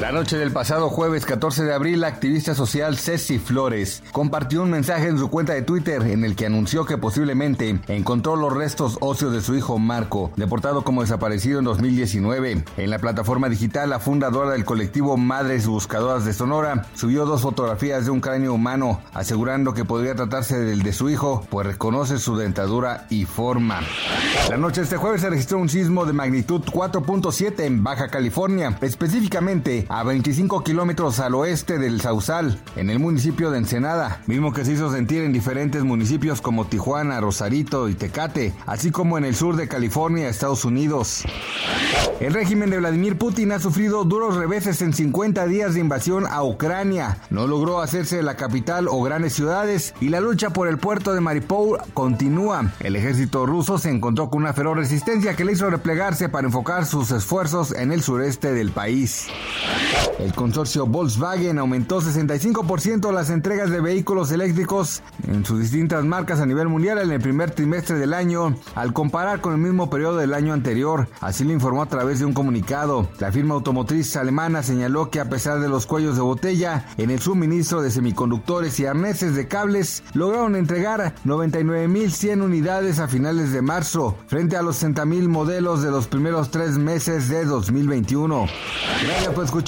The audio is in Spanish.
La noche del pasado jueves 14 de abril, la activista social Ceci Flores compartió un mensaje en su cuenta de Twitter en el que anunció que posiblemente encontró los restos óseos de su hijo Marco, deportado como desaparecido en 2019. En la plataforma digital, la fundadora del colectivo Madres Buscadoras de Sonora subió dos fotografías de un cráneo humano, asegurando que podría tratarse del de su hijo, pues reconoce su dentadura y forma. La noche de este jueves se registró un sismo de magnitud 4.7 en Baja California, específicamente a 25 kilómetros al oeste del Sausal, en el municipio de Ensenada, mismo que se hizo sentir en diferentes municipios como Tijuana, Rosarito y Tecate, así como en el sur de California, Estados Unidos. El régimen de Vladimir Putin ha sufrido duros reveses en 50 días de invasión a Ucrania. No logró hacerse la capital o grandes ciudades y la lucha por el puerto de Mariupol continúa. El ejército ruso se encontró con una feroz resistencia que le hizo replegarse para enfocar sus esfuerzos en el sureste del país. El consorcio Volkswagen aumentó 65% las entregas de vehículos eléctricos en sus distintas marcas a nivel mundial en el primer trimestre del año, al comparar con el mismo periodo del año anterior. Así lo informó a través de un comunicado. La firma automotriz alemana señaló que a pesar de los cuellos de botella en el suministro de semiconductores y arneses de cables, lograron entregar 99.100 unidades a finales de marzo, frente a los 60.000 modelos de los primeros tres meses de 2021. Gracias por escuchar